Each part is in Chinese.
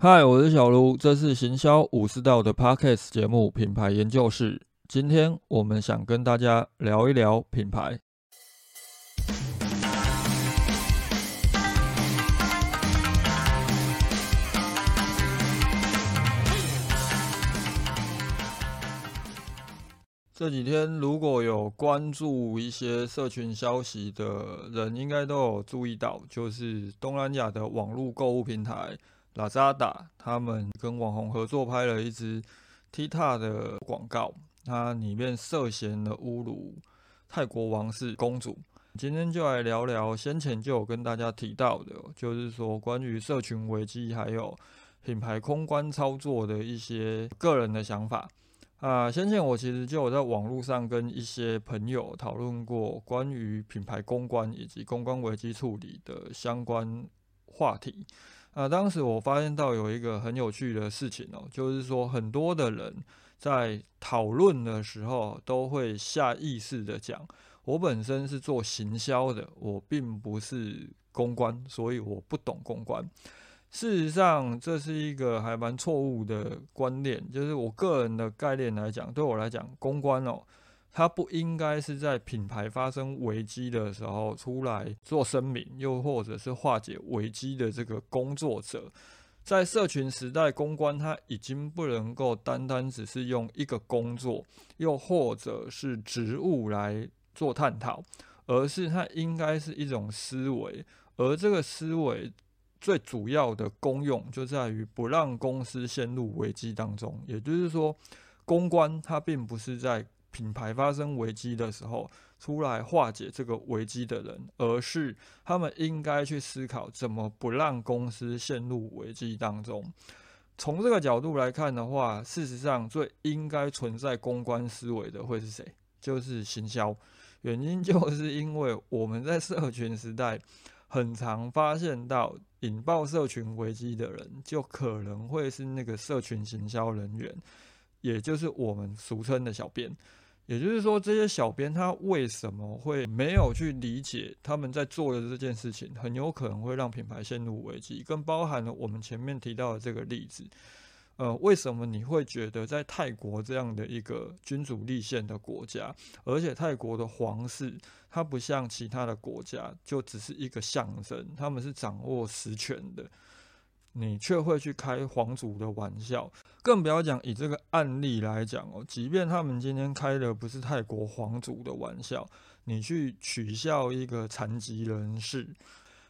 嗨，我是小卢，这是行销武士道的 Podcast 节目品牌研究室。今天我们想跟大家聊一聊品牌。这几天如果有关注一些社群消息的人，应该都有注意到，就是东南亚的网络购物平台。拉扎达他们跟网红合作拍了一支 TikTok 的广告，它里面涉嫌了侮辱泰国王室公主。今天就来聊聊先前就有跟大家提到的，就是说关于社群危机还有品牌公关操作的一些个人的想法啊。先前我其实就有在网络上跟一些朋友讨论过关于品牌公关以及公关危机处理的相关话题。啊，当时我发现到有一个很有趣的事情哦，就是说很多的人在讨论的时候都会下意识的讲，我本身是做行销的，我并不是公关，所以我不懂公关。事实上，这是一个还蛮错误的观念，就是我个人的概念来讲，对我来讲，公关哦。他不应该是在品牌发生危机的时候出来做声明，又或者是化解危机的这个工作者。在社群时代，公关他已经不能够单单只是用一个工作，又或者是职务来做探讨，而是它应该是一种思维。而这个思维最主要的功用就在于不让公司陷入危机当中。也就是说，公关它并不是在品牌发生危机的时候，出来化解这个危机的人，而是他们应该去思考怎么不让公司陷入危机当中。从这个角度来看的话，事实上最应该存在公关思维的会是谁？就是行销。原因就是因为我们在社群时代，很常发现到引爆社群危机的人，就可能会是那个社群行销人员。也就是我们俗称的小编，也就是说，这些小编他为什么会没有去理解他们在做的这件事情，很有可能会让品牌陷入危机，更包含了我们前面提到的这个例子。呃，为什么你会觉得在泰国这样的一个君主立宪的国家，而且泰国的皇室它不像其他的国家，就只是一个象征，他们是掌握实权的。你却会去开皇族的玩笑，更不要讲以这个案例来讲哦。即便他们今天开的不是泰国皇族的玩笑，你去取笑一个残疾人士，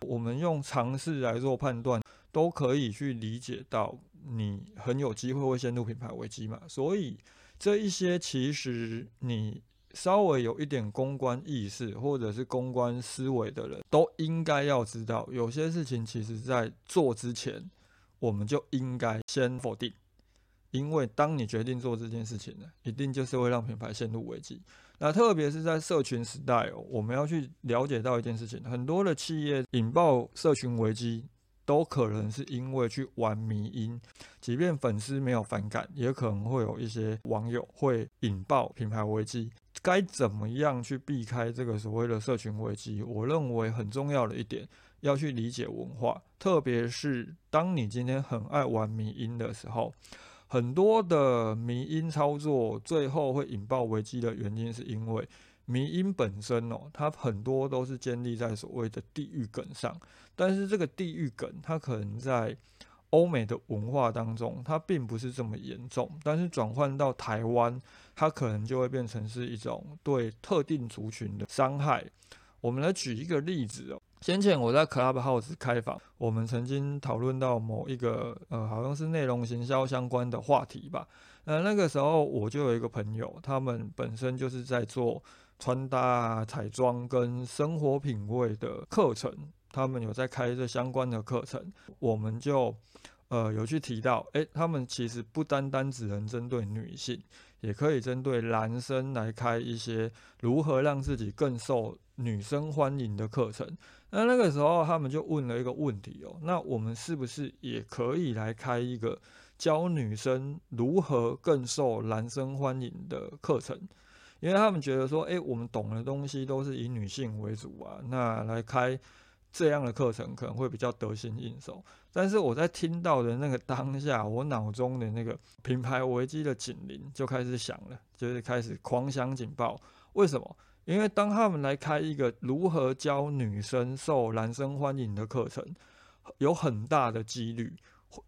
我们用常识来做判断，都可以去理解到你很有机会会陷入品牌危机嘛。所以这一些其实你稍微有一点公关意识或者是公关思维的人，都应该要知道，有些事情其实在做之前。我们就应该先否定，因为当你决定做这件事情呢，一定就是会让品牌陷入危机。那特别是在社群时代哦，我们要去了解到一件事情：很多的企业引爆社群危机，都可能是因为去玩迷音，即便粉丝没有反感，也可能会有一些网友会引爆品牌危机。该怎么样去避开这个所谓的社群危机？我认为很重要的一点。要去理解文化，特别是当你今天很爱玩迷音的时候，很多的迷音操作最后会引爆危机的原因，是因为迷音本身哦，它很多都是建立在所谓的地域梗上，但是这个地域梗，它可能在欧美的文化当中，它并不是这么严重，但是转换到台湾，它可能就会变成是一种对特定族群的伤害。我们来举一个例子哦。先前我在 Clubhouse 开房，我们曾经讨论到某一个呃，好像是内容行销相关的话题吧。呃，那个时候我就有一个朋友，他们本身就是在做穿搭、彩妆跟生活品味的课程，他们有在开这相关的课程，我们就呃有去提到，诶，他们其实不单单只能针对女性，也可以针对男生来开一些如何让自己更受女生欢迎的课程。那那个时候，他们就问了一个问题哦，那我们是不是也可以来开一个教女生如何更受男生欢迎的课程？因为他们觉得说，诶，我们懂的东西都是以女性为主啊，那来开这样的课程可能会比较得心应手。但是我在听到的那个当下，我脑中的那个品牌危机的警铃就开始响了，就是开始狂响警报。为什么？因为当他们来开一个如何教女生受男生欢迎的课程，有很大的几率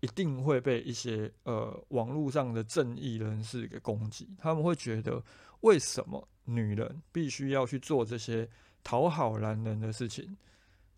一定会被一些呃网络上的正义人士给攻击。他们会觉得，为什么女人必须要去做这些讨好男人的事情？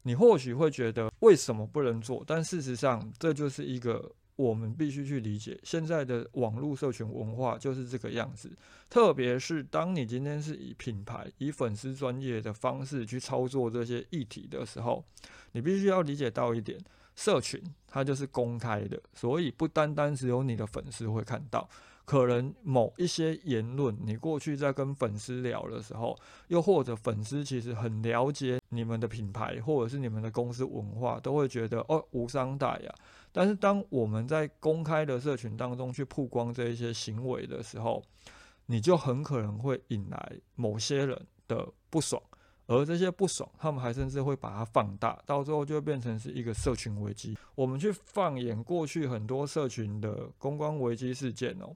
你或许会觉得为什么不能做？但事实上，这就是一个我们必须去理解现在的网络社群文化就是这个样子。特别是当你今天是以品牌、以粉丝专业的方式去操作这些议题的时候，你必须要理解到一点：社群它就是公开的，所以不单单只有你的粉丝会看到。可能某一些言论，你过去在跟粉丝聊的时候，又或者粉丝其实很了解你们的品牌或者是你们的公司文化，都会觉得哦无伤大雅。但是当我们在公开的社群当中去曝光这一些行为的时候，你就很可能会引来某些人的不爽。而这些不爽，他们还甚至会把它放大，到最后就会变成是一个社群危机。我们去放眼过去很多社群的公关危机事件哦，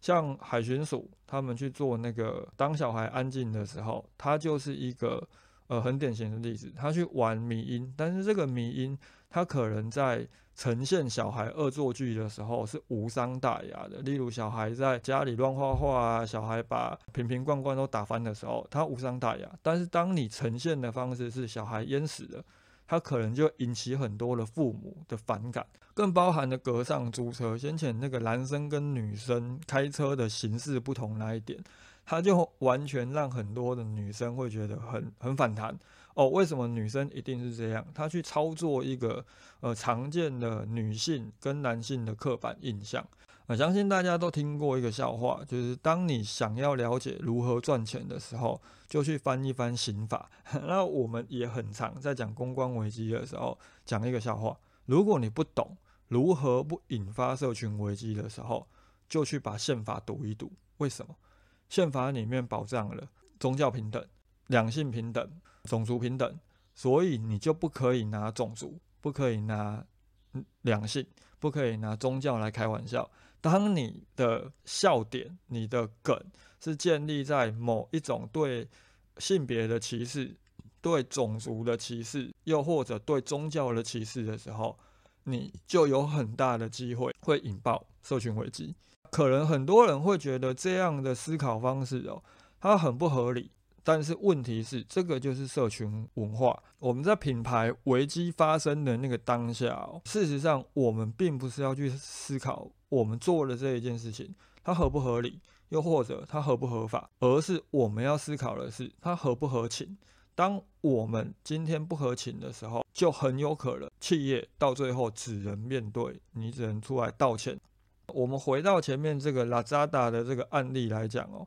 像海巡署他们去做那个当小孩安静的时候，它就是一个呃很典型的例子。他去玩迷音，但是这个迷音他可能在。呈现小孩恶作剧的时候是无伤大雅的，例如小孩在家里乱画画啊，小孩把瓶瓶罐罐都打翻的时候，他无伤大雅。但是当你呈现的方式是小孩淹死了，他可能就引起很多的父母的反感，更包含了隔上租车，先前那个男生跟女生开车的形式不同那一点，他就完全让很多的女生会觉得很很反弹。哦，为什么女生一定是这样？她去操作一个呃常见的女性跟男性的刻板印象。我相信大家都听过一个笑话，就是当你想要了解如何赚钱的时候，就去翻一翻刑法。那我们也很常在讲公关危机的时候讲一个笑话：如果你不懂如何不引发社群危机的时候，就去把宪法读一读。为什么？宪法里面保障了宗教平等、两性平等。种族平等，所以你就不可以拿种族，不可以拿两性，不可以拿宗教来开玩笑。当你的笑点、你的梗是建立在某一种对性别的歧视、对种族的歧视，又或者对宗教的歧视的时候，你就有很大的机会会引爆社群危机。可能很多人会觉得这样的思考方式哦，它很不合理。但是问题是，这个就是社群文化。我们在品牌危机发生的那个当下，事实上我们并不是要去思考我们做的这一件事情它合不合理，又或者它合不合法，而是我们要思考的是它合不合情。当我们今天不合情的时候，就很有可能企业到最后只能面对，你只能出来道歉。我们回到前面这个拉扎达的这个案例来讲哦。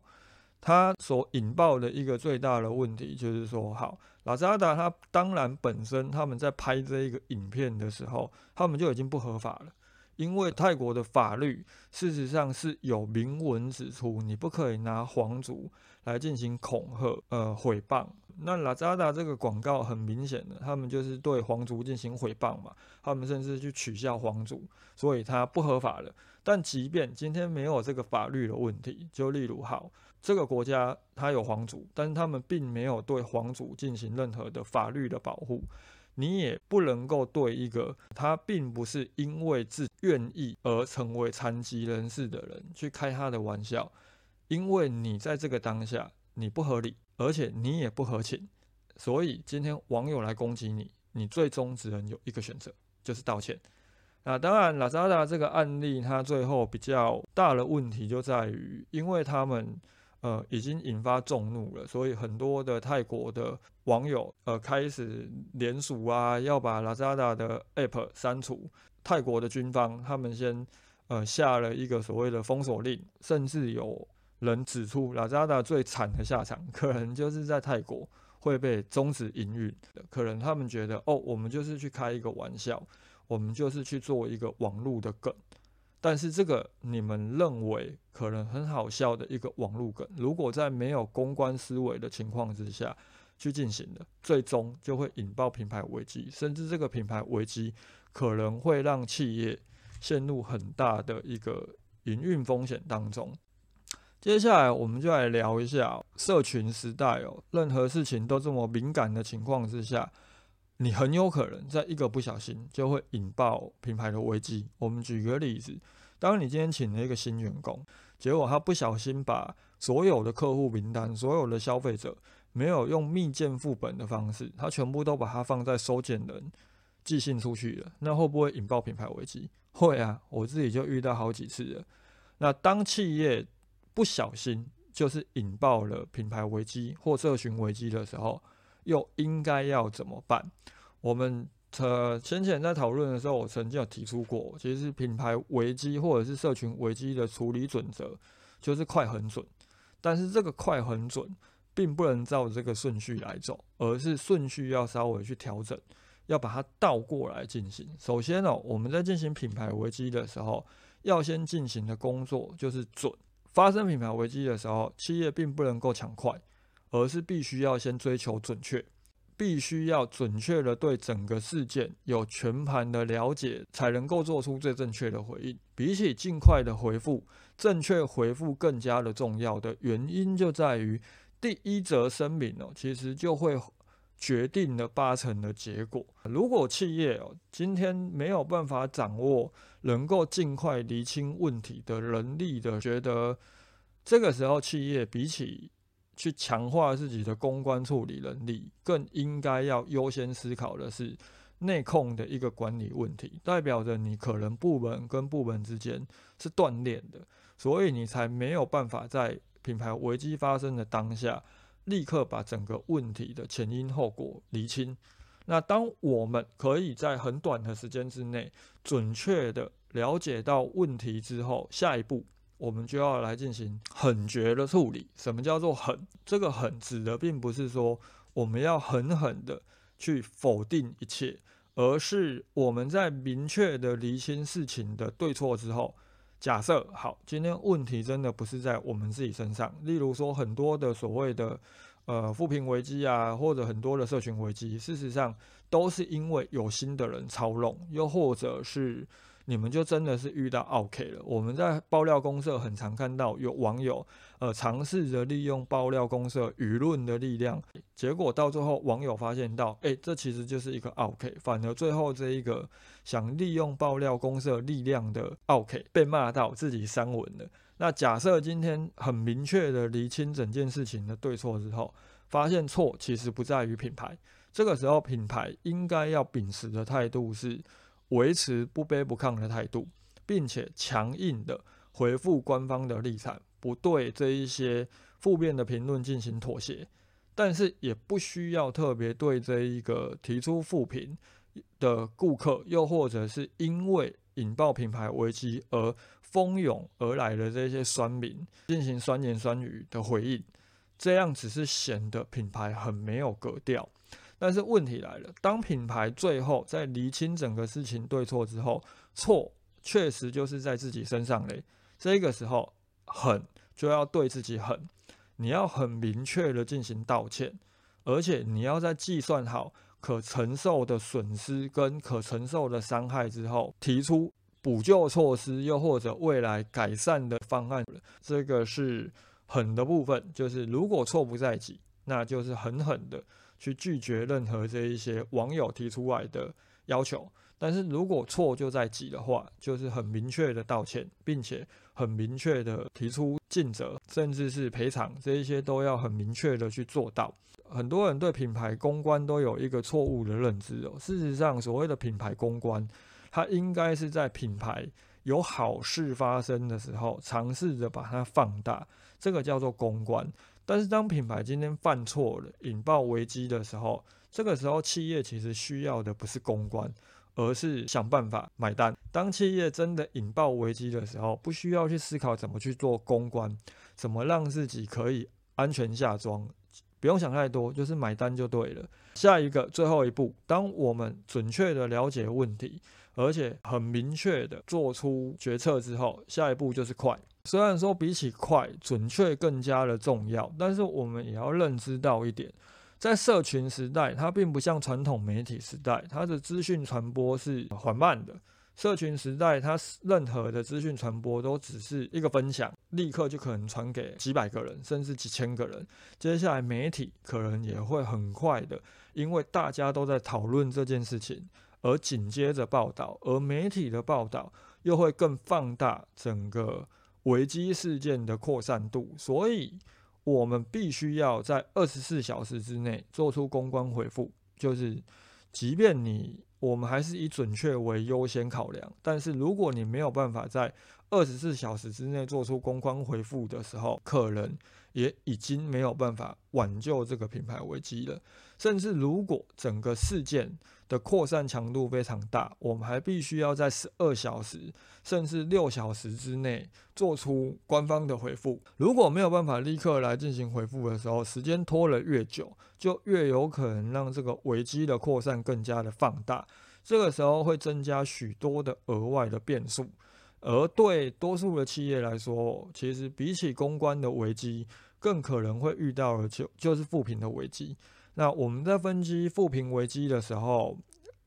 它所引爆的一个最大的问题就是说，好，拉扎达他当然本身他们在拍这一个影片的时候，他们就已经不合法了，因为泰国的法律事实上是有明文指出，你不可以拿皇族来进行恐吓、呃毁谤。那拉扎达这个广告很明显的，他们就是对皇族进行毁谤嘛，他们甚至去取笑皇族，所以它不合法了。但即便今天没有这个法律的问题，就例如好。这个国家它有皇族，但是他们并没有对皇族进行任何的法律的保护。你也不能够对一个他并不是因为自愿意而成为残疾人士的人去开他的玩笑，因为你在这个当下你不合理，而且你也不合情，所以今天网友来攻击你，你最终只能有一个选择，就是道歉。那当然，拉扎达这个案例，它最后比较大的问题就在于，因为他们。呃，已经引发众怒了，所以很多的泰国的网友呃开始联署啊，要把 Lazada 的 App 删除。泰国的军方他们先呃下了一个所谓的封锁令，甚至有人指出 Lazada 最惨的下场，可能就是在泰国会被终止营运。可能他们觉得哦，我们就是去开一个玩笑，我们就是去做一个网络的梗。但是这个你们认为可能很好笑的一个网络梗，如果在没有公关思维的情况之下，去进行的，最终就会引爆品牌危机，甚至这个品牌危机可能会让企业陷入很大的一个营运风险当中。接下来，我们就来聊一下社群时代哦，任何事情都这么敏感的情况之下，你很有可能在一个不小心就会引爆品牌的危机。我们举个例子，当你今天请了一个新员工，结果他不小心把所有的客户名单、所有的消费者没有用密件副本的方式，他全部都把它放在收件人寄信出去了，那会不会引爆品牌危机？会啊，我自己就遇到好几次了。那当企业不小心就是引爆了品牌危机或社群危机的时候，又应该要怎么办？我们呃先前在讨论的时候，我曾经有提出过，其实品牌危机或者是社群危机的处理准则就是快很准，但是这个快很准并不能照这个顺序来走，而是顺序要稍微去调整，要把它倒过来进行。首先呢，我们在进行品牌危机的时候，要先进行的工作就是准。发生品牌危机的时候，企业并不能够抢快，而是必须要先追求准确，必须要准确的对整个事件有全盘的了解，才能够做出最正确的回应。比起尽快的回复，正确回复更加的重要的原因就在于，第一则声明哦，其实就会。决定了八成的结果。如果企业哦今天没有办法掌握能够尽快厘清问题的能力的，觉得这个时候企业比起去强化自己的公关处理能力，更应该要优先思考的是内控的一个管理问题，代表着你可能部门跟部门之间是断裂的，所以你才没有办法在品牌危机发生的当下。立刻把整个问题的前因后果厘清。那当我们可以在很短的时间之内准确的了解到问题之后，下一步我们就要来进行狠绝的处理。什么叫做狠？这个狠指的并不是说我们要狠狠的去否定一切，而是我们在明确的厘清事情的对错之后。假设好，今天问题真的不是在我们自己身上。例如说，很多的所谓的呃扶贫危机啊，或者很多的社群危机，事实上都是因为有心的人操弄，又或者是。你们就真的是遇到 OK 了。我们在爆料公社很常看到有网友呃尝试着利用爆料公社舆论的力量，结果到最后网友发现到，哎，这其实就是一个 OK，反而最后这一个想利用爆料公社力量的 OK 被骂到自己删文了。那假设今天很明确的厘清整件事情的对错之后，发现错其实不在于品牌，这个时候品牌应该要秉持的态度是。维持不卑不亢的态度，并且强硬的回复官方的立场，不对这一些负面的评论进行妥协，但是也不需要特别对这一个提出负评的顾客，又或者是因为引爆品牌危机而蜂拥而来的这些酸民进行酸言酸语的回应，这样只是显得品牌很没有格调。但是问题来了，当品牌最后在厘清整个事情对错之后，错确实就是在自己身上嘞。这个时候狠就要对自己狠，你要很明确的进行道歉，而且你要在计算好可承受的损失跟可承受的伤害之后，提出补救措施，又或者未来改善的方案。这个是狠的部分，就是如果错不在己，那就是狠狠的。去拒绝任何这一些网友提出来的要求，但是如果错就在己的话，就是很明确的道歉，并且很明确的提出尽责，甚至是赔偿，这一些都要很明确的去做到。很多人对品牌公关都有一个错误的认知哦，事实上，所谓的品牌公关，它应该是在品牌有好事发生的时候，尝试着把它放大，这个叫做公关。但是当品牌今天犯错了，引爆危机的时候，这个时候企业其实需要的不是公关，而是想办法买单。当企业真的引爆危机的时候，不需要去思考怎么去做公关，怎么让自己可以安全下装，不用想太多，就是买单就对了。下一个最后一步，当我们准确的了解问题，而且很明确的做出决策之后，下一步就是快。虽然说比起快，准确更加的重要，但是我们也要认知到一点，在社群时代，它并不像传统媒体时代，它的资讯传播是缓慢的。社群时代，它任何的资讯传播都只是一个分享，立刻就可能传给几百个人，甚至几千个人。接下来，媒体可能也会很快的，因为大家都在讨论这件事情，而紧接着报道，而媒体的报道又会更放大整个危机事件的扩散度，所以。我们必须要在二十四小时之内做出公关回复，就是即便你我们还是以准确为优先考量，但是如果你没有办法在二十四小时之内做出公关回复的时候，可能也已经没有办法挽救这个品牌危机了。甚至如果整个事件的扩散强度非常大，我们还必须要在十二小时甚至六小时之内做出官方的回复。如果没有办法立刻来进行回复的时候，时间拖了越久，就越有可能让这个危机的扩散更加的放大。这个时候会增加许多的额外的变数，而对多数的企业来说，其实比起公关的危机，更可能会遇到的就就是负评的危机。那我们在分析负评危机的时候，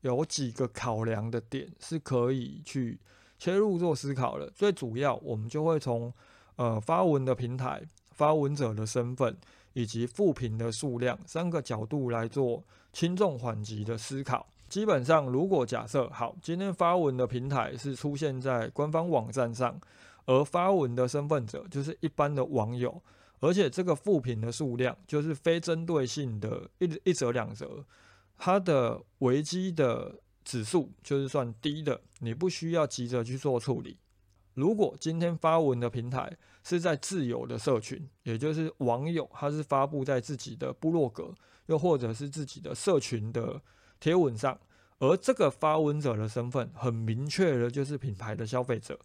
有几个考量的点是可以去切入做思考的。最主要，我们就会从呃发文的平台、发文者的身份以及负评的数量三个角度来做轻重缓急的思考。基本上，如果假设好，今天发文的平台是出现在官方网站上，而发文的身份者就是一般的网友。而且这个负评的数量就是非针对性的，一一折两折，它的危机的指数就是算低的，你不需要急着去做处理。如果今天发文的平台是在自由的社群，也就是网友他是发布在自己的部落格，又或者是自己的社群的贴文上，而这个发文者的身份很明确的就是品牌的消费者，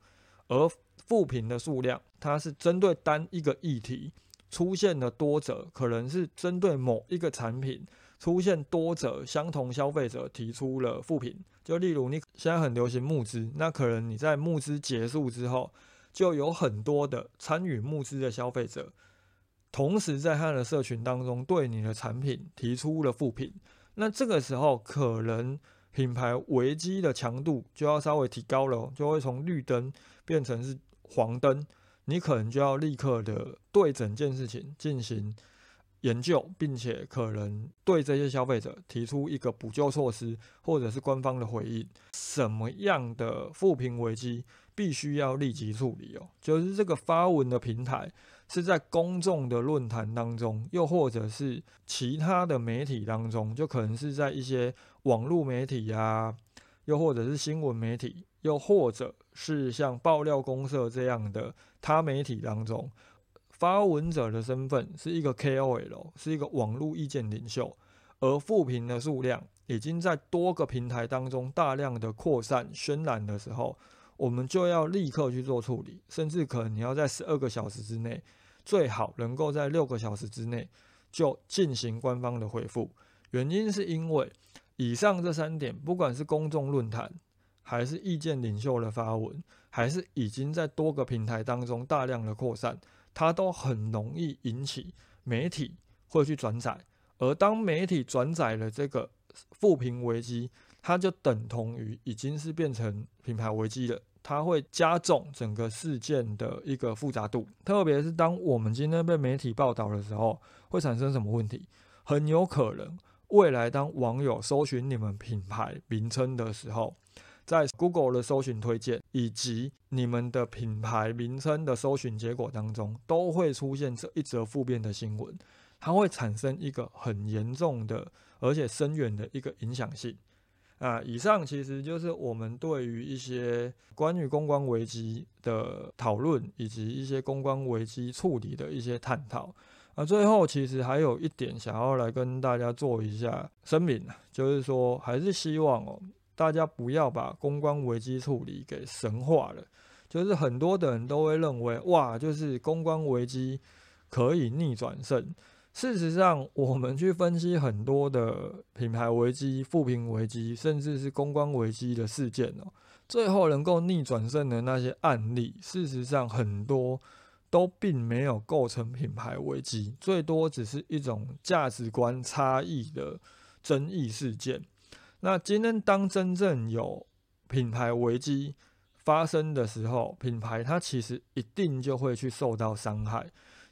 而负评的数量，它是针对单一个议题出现了多者，可能是针对某一个产品出现多者相同消费者提出了负评。就例如你现在很流行募资，那可能你在募资结束之后，就有很多的参与募资的消费者，同时在他的社群当中对你的产品提出了负评。那这个时候，可能品牌危机的强度就要稍微提高了，就会从绿灯变成是。黄灯，你可能就要立刻的对整件事情进行研究，并且可能对这些消费者提出一个补救措施，或者是官方的回应。什么样的负评危机必须要立即处理哦？就是这个发文的平台是在公众的论坛当中，又或者是其他的媒体当中，就可能是在一些网络媒体呀，又或者是新闻媒体。又或者是像爆料公社这样的他媒体当中，发文者的身份是一个 KOL，是一个网络意见领袖，而负评的数量已经在多个平台当中大量的扩散渲染的时候，我们就要立刻去做处理，甚至可能你要在十二个小时之内，最好能够在六个小时之内就进行官方的回复。原因是因为以上这三点，不管是公众论坛。还是意见领袖的发文，还是已经在多个平台当中大量的扩散，它都很容易引起媒体会去转载。而当媒体转载了这个负评危机，它就等同于已经是变成品牌危机了。它会加重整个事件的一个复杂度，特别是当我们今天被媒体报道的时候，会产生什么问题？很有可能未来当网友搜寻你们品牌名称的时候，在 Google 的搜寻推荐以及你们的品牌名称的搜寻结果当中，都会出现这一则负面的新闻，它会产生一个很严重的而且深远的一个影响性。啊，以上其实就是我们对于一些关于公关危机的讨论，以及一些公关危机处理的一些探讨。啊，最后其实还有一点想要来跟大家做一下声明，就是说还是希望哦。大家不要把公关危机处理给神化了，就是很多的人都会认为，哇，就是公关危机可以逆转胜。事实上，我们去分析很多的品牌危机、负评危机，甚至是公关危机的事件哦，最后能够逆转胜的那些案例，事实上很多都并没有构成品牌危机，最多只是一种价值观差异的争议事件。那今天当真正有品牌危机发生的时候，品牌它其实一定就会去受到伤害。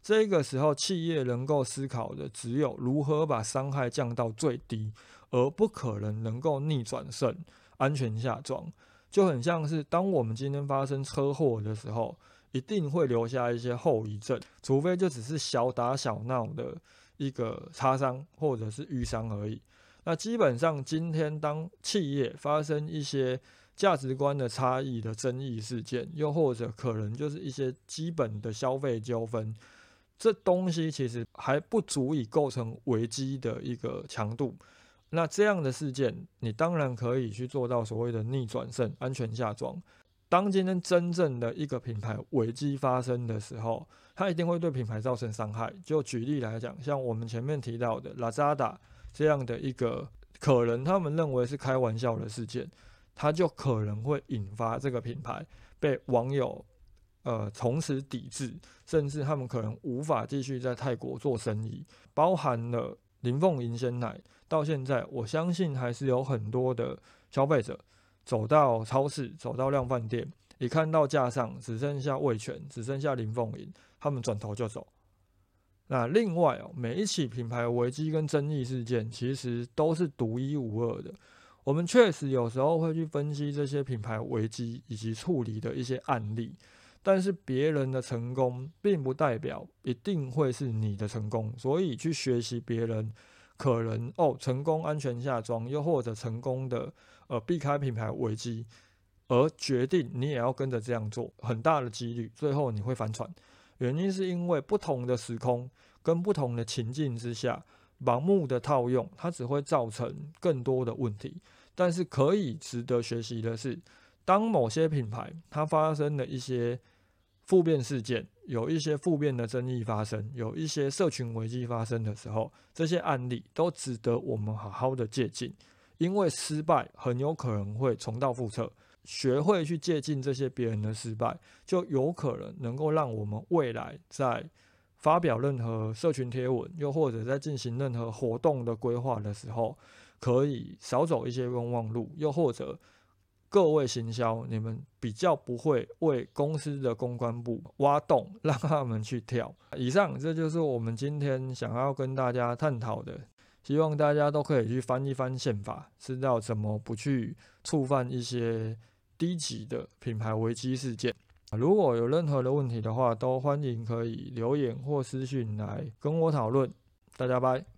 这个时候，企业能够思考的只有如何把伤害降到最低，而不可能能够逆转胜、安全下装。就很像是当我们今天发生车祸的时候。一定会留下一些后遗症，除非就只是小打小闹的一个擦伤或者是淤伤而已。那基本上今天当企业发生一些价值观的差异的争议事件，又或者可能就是一些基本的消费纠纷，这东西其实还不足以构成危机的一个强度。那这样的事件，你当然可以去做到所谓的逆转胜、安全下装。当今天真正的一个品牌危机发生的时候，它一定会对品牌造成伤害。就举例来讲，像我们前面提到的 Lazada 这样的一个可能他们认为是开玩笑的事件，它就可能会引发这个品牌被网友呃从此抵制，甚至他们可能无法继续在泰国做生意。包含了林凤营鲜奶，到现在我相信还是有很多的消费者。走到超市，走到量贩店，一看到架上只剩下味全，只剩下林凤营，他们转头就走。那另外哦，每一起品牌危机跟争议事件，其实都是独一无二的。我们确实有时候会去分析这些品牌危机以及处理的一些案例，但是别人的成功，并不代表一定会是你的成功。所以去学习别人。可能哦，成功安全下装，又或者成功的呃避开品牌危机，而决定你也要跟着这样做，很大的几率最后你会翻船。原因是因为不同的时空跟不同的情境之下，盲目的套用，它只会造成更多的问题。但是可以值得学习的是，当某些品牌它发生了一些。负面事件有一些负面的争议发生，有一些社群危机发生的时候，这些案例都值得我们好好的借鉴，因为失败很有可能会重蹈覆辙。学会去借鉴这些别人的失败，就有可能能够让我们未来在发表任何社群贴文，又或者在进行任何活动的规划的时候，可以少走一些冤枉路，又或者。各位行销，你们比较不会为公司的公关部挖洞，让他们去跳。以上这就是我们今天想要跟大家探讨的，希望大家都可以去翻一翻宪法，知道怎么不去触犯一些低级的品牌危机事件。如果有任何的问题的话，都欢迎可以留言或私讯来跟我讨论。大家拜。